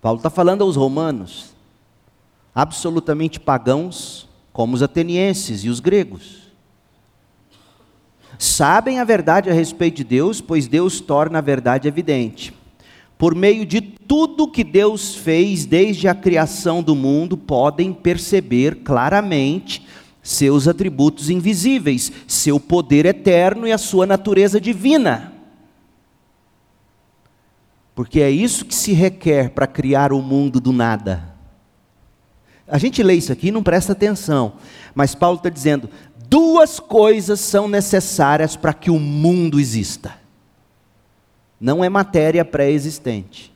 Paulo está falando aos romanos, absolutamente pagãos, como os atenienses e os gregos sabem a verdade a respeito de Deus, pois Deus torna a verdade evidente. Por meio de tudo que Deus fez desde a criação do mundo, podem perceber claramente seus atributos invisíveis, seu poder eterno e a sua natureza divina. Porque é isso que se requer para criar o mundo do nada. A gente lê isso aqui e não presta atenção, mas Paulo está dizendo: duas coisas são necessárias para que o mundo exista. Não é matéria pré-existente.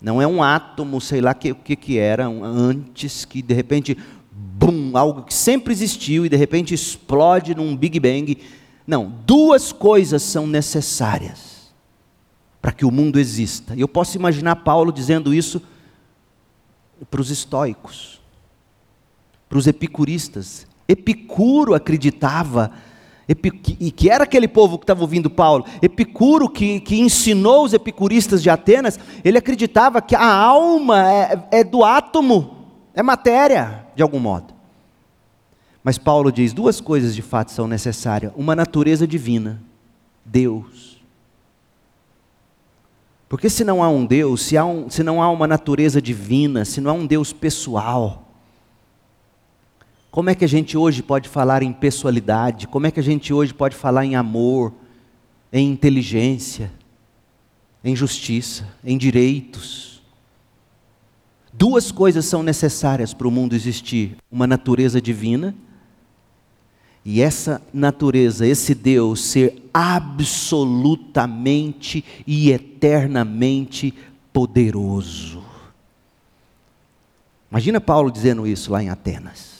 Não é um átomo, sei lá o que, que, que era, um, antes que de repente, bum, algo que sempre existiu e de repente explode num Big Bang. Não, duas coisas são necessárias para que o mundo exista. Eu posso imaginar Paulo dizendo isso para os estoicos, para os epicuristas. Epicuro acreditava e que era aquele povo que estava ouvindo Paulo, Epicuro, que, que ensinou os epicuristas de Atenas, ele acreditava que a alma é, é do átomo, é matéria, de algum modo. Mas Paulo diz: duas coisas de fato são necessárias: uma natureza divina, Deus. Porque se não há um Deus, se, um, se não há uma natureza divina, se não há um Deus pessoal, como é que a gente hoje pode falar em pessoalidade? Como é que a gente hoje pode falar em amor, em inteligência, em justiça, em direitos? Duas coisas são necessárias para o mundo existir: uma natureza divina, e essa natureza, esse Deus, ser absolutamente e eternamente poderoso. Imagina Paulo dizendo isso lá em Atenas.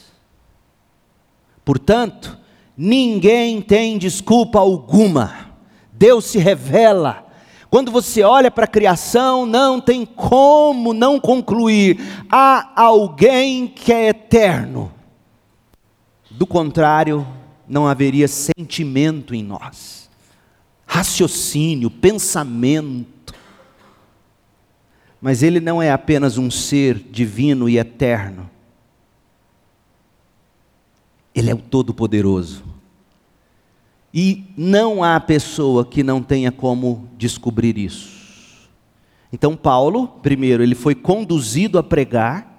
Portanto, ninguém tem desculpa alguma. Deus se revela. Quando você olha para a criação, não tem como não concluir: há alguém que é eterno. Do contrário, não haveria sentimento em nós, raciocínio, pensamento. Mas Ele não é apenas um ser divino e eterno, ele é o Todo-Poderoso. E não há pessoa que não tenha como descobrir isso. Então, Paulo, primeiro, ele foi conduzido a pregar.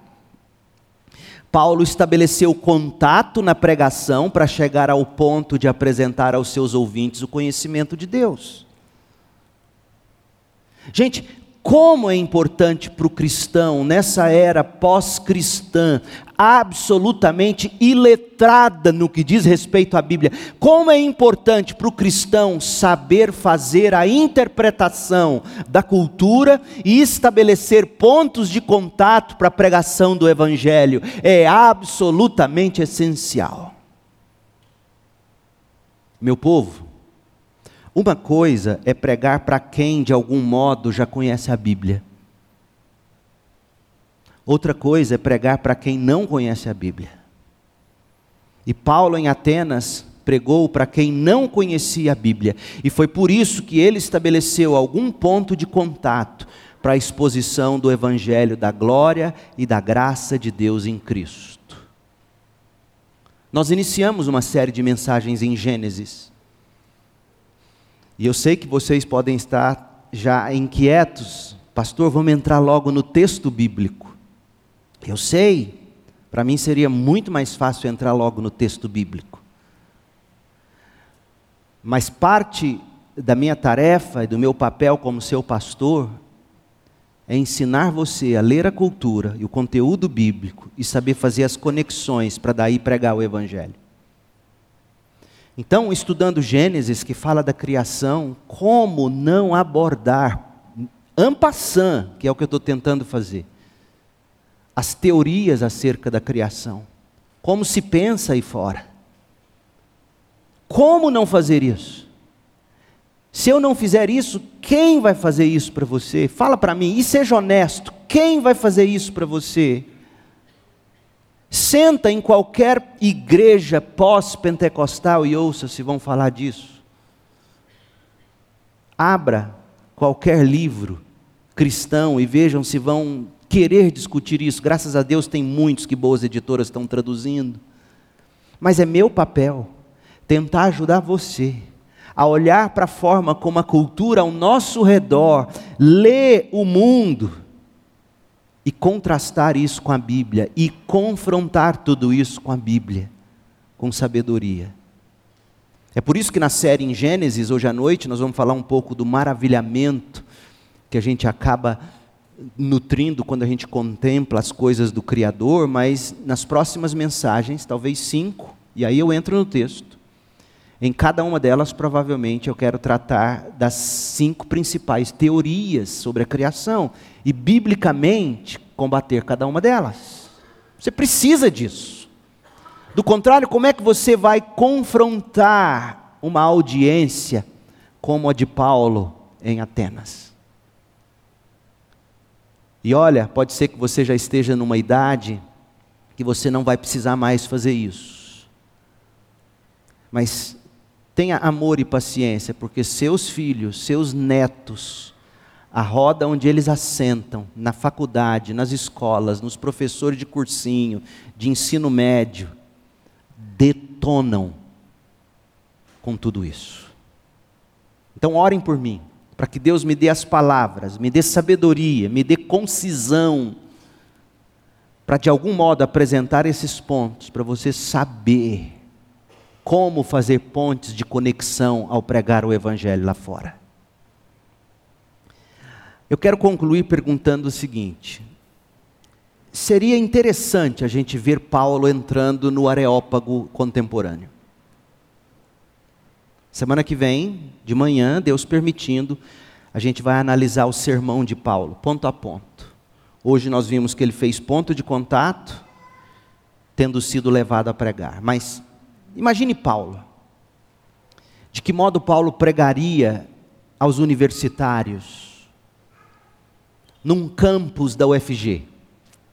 Paulo estabeleceu contato na pregação para chegar ao ponto de apresentar aos seus ouvintes o conhecimento de Deus. Gente, como é importante para o cristão, nessa era pós-cristã, absolutamente iletrada no que diz respeito à Bíblia, como é importante para o cristão saber fazer a interpretação da cultura e estabelecer pontos de contato para a pregação do Evangelho, é absolutamente essencial. Meu povo, uma coisa é pregar para quem de algum modo já conhece a Bíblia. Outra coisa é pregar para quem não conhece a Bíblia. E Paulo em Atenas pregou para quem não conhecia a Bíblia, e foi por isso que ele estabeleceu algum ponto de contato para a exposição do evangelho da glória e da graça de Deus em Cristo. Nós iniciamos uma série de mensagens em Gênesis. E eu sei que vocês podem estar já inquietos, pastor, vamos entrar logo no texto bíblico. Eu sei, para mim seria muito mais fácil entrar logo no texto bíblico. Mas parte da minha tarefa e do meu papel como seu pastor é ensinar você a ler a cultura e o conteúdo bíblico e saber fazer as conexões para daí pregar o evangelho. Então, estudando Gênesis, que fala da criação, como não abordar, ampassant, que é o que eu estou tentando fazer, as teorias acerca da criação, como se pensa aí fora. Como não fazer isso? Se eu não fizer isso, quem vai fazer isso para você? Fala para mim, e seja honesto, quem vai fazer isso para você? Senta em qualquer igreja pós-pentecostal e ouça se vão falar disso. Abra qualquer livro cristão e vejam se vão querer discutir isso. Graças a Deus tem muitos que boas editoras estão traduzindo. Mas é meu papel tentar ajudar você a olhar para a forma como a cultura ao nosso redor lê o mundo e contrastar isso com a Bíblia e confrontar tudo isso com a Bíblia, com sabedoria. É por isso que na série em Gênesis, hoje à noite, nós vamos falar um pouco do maravilhamento que a gente acaba nutrindo quando a gente contempla as coisas do Criador, mas nas próximas mensagens, talvez cinco, E aí eu entro no texto. Em cada uma delas, provavelmente, eu quero tratar das cinco principais teorias sobre a criação e, biblicamente, combater cada uma delas. Você precisa disso. Do contrário, como é que você vai confrontar uma audiência como a de Paulo em Atenas? E olha, pode ser que você já esteja numa idade que você não vai precisar mais fazer isso. Mas tenha amor e paciência, porque seus filhos, seus netos, a roda onde eles assentam, na faculdade, nas escolas, nos professores de cursinho, de ensino médio, detonam com tudo isso. Então orem por mim para que Deus me dê as palavras, me dê sabedoria, me dê concisão, para de algum modo apresentar esses pontos, para você saber como fazer pontes de conexão ao pregar o Evangelho lá fora. Eu quero concluir perguntando o seguinte: seria interessante a gente ver Paulo entrando no Areópago contemporâneo. Semana que vem, de manhã, Deus permitindo, a gente vai analisar o sermão de Paulo, ponto a ponto. Hoje nós vimos que ele fez ponto de contato, tendo sido levado a pregar. Mas imagine Paulo. De que modo Paulo pregaria aos universitários num campus da UFG,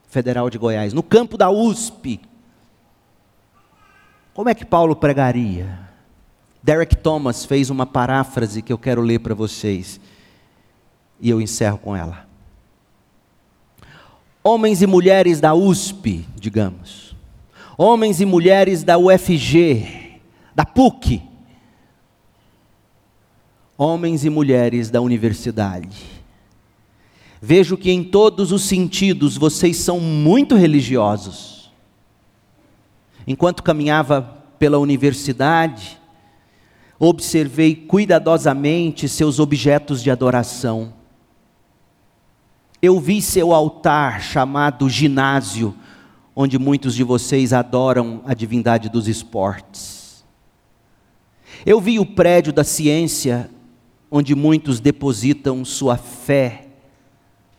Federal de Goiás, no campo da USP? Como é que Paulo pregaria? Derek Thomas fez uma paráfrase que eu quero ler para vocês. E eu encerro com ela. Homens e mulheres da USP, digamos. Homens e mulheres da UFG, da PUC. Homens e mulheres da universidade. Vejo que em todos os sentidos vocês são muito religiosos. Enquanto caminhava pela universidade, observei cuidadosamente seus objetos de adoração. Eu vi seu altar chamado ginásio, onde muitos de vocês adoram a divindade dos esportes. Eu vi o prédio da ciência, onde muitos depositam sua fé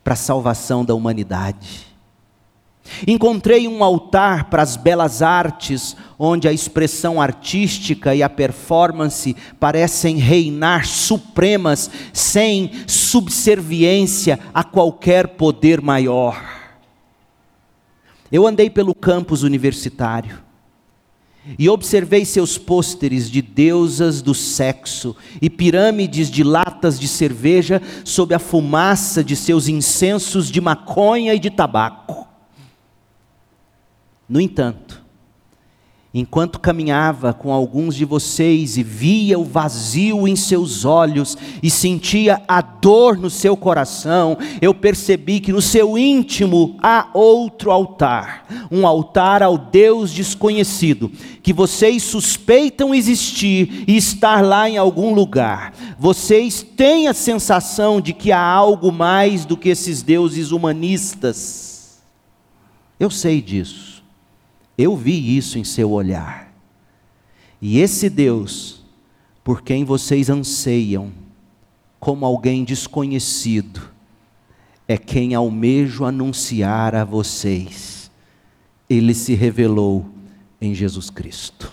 para a salvação da humanidade. Encontrei um altar para as belas artes, onde a expressão artística e a performance parecem reinar supremas, sem subserviência a qualquer poder maior. Eu andei pelo campus universitário e observei seus pôsteres de deusas do sexo e pirâmides de latas de cerveja sob a fumaça de seus incensos de maconha e de tabaco. No entanto, enquanto caminhava com alguns de vocês e via o vazio em seus olhos e sentia a dor no seu coração, eu percebi que no seu íntimo há outro altar, um altar ao Deus desconhecido, que vocês suspeitam existir e estar lá em algum lugar. Vocês têm a sensação de que há algo mais do que esses deuses humanistas. Eu sei disso. Eu vi isso em seu olhar. E esse Deus, por quem vocês anseiam, como alguém desconhecido, é quem almejo anunciar a vocês. Ele se revelou em Jesus Cristo.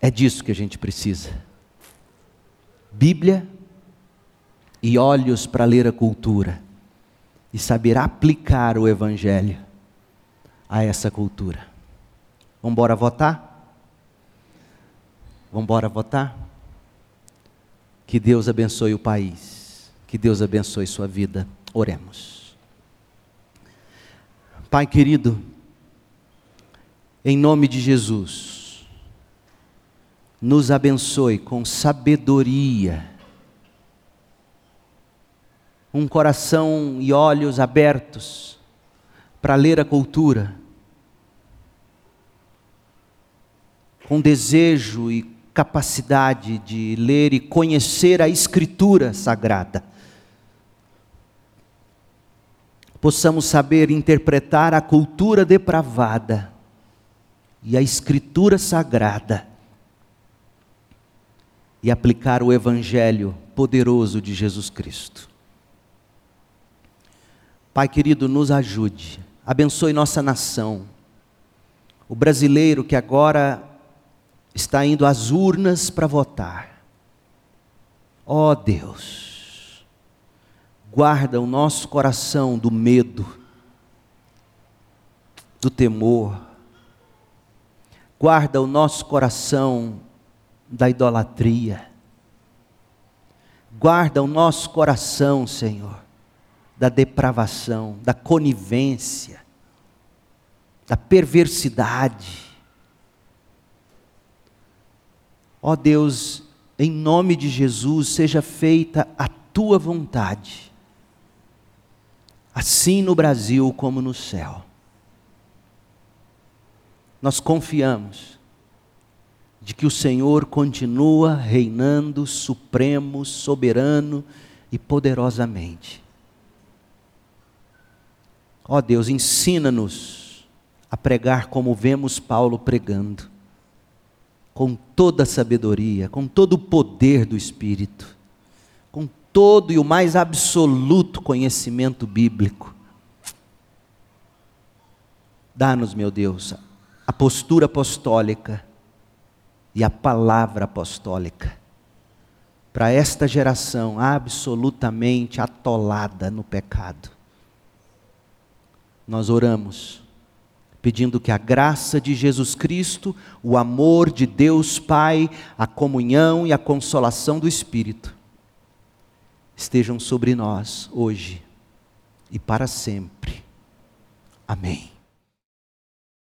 É disso que a gente precisa. Bíblia e olhos para ler a cultura e saber aplicar o Evangelho a essa cultura. Vamos embora votar? Vamos embora votar? Que Deus abençoe o país. Que Deus abençoe sua vida. Oremos. Pai querido, em nome de Jesus, nos abençoe com sabedoria, um coração e olhos abertos para ler a cultura com desejo e capacidade de ler e conhecer a Escritura Sagrada. Possamos saber interpretar a cultura depravada e a Escritura Sagrada e aplicar o Evangelho poderoso de Jesus Cristo. Pai querido, nos ajude, abençoe nossa nação. O brasileiro que agora está indo às urnas para votar. Ó oh Deus, guarda o nosso coração do medo, do temor, guarda o nosso coração da idolatria, guarda o nosso coração, Senhor, da depravação, da conivência, da perversidade. Ó Deus, em nome de Jesus, seja feita a tua vontade, assim no Brasil como no céu. Nós confiamos de que o Senhor continua reinando supremo, soberano e poderosamente. Ó Deus, ensina-nos a pregar como vemos Paulo pregando com toda a sabedoria, com todo o poder do Espírito, com todo e o mais absoluto conhecimento bíblico. Dá-nos, meu Deus, a postura apostólica e a palavra apostólica para esta geração absolutamente atolada no pecado. Nós oramos pedindo que a graça de Jesus Cristo, o amor de Deus Pai, a comunhão e a consolação do Espírito estejam sobre nós hoje e para sempre. Amém.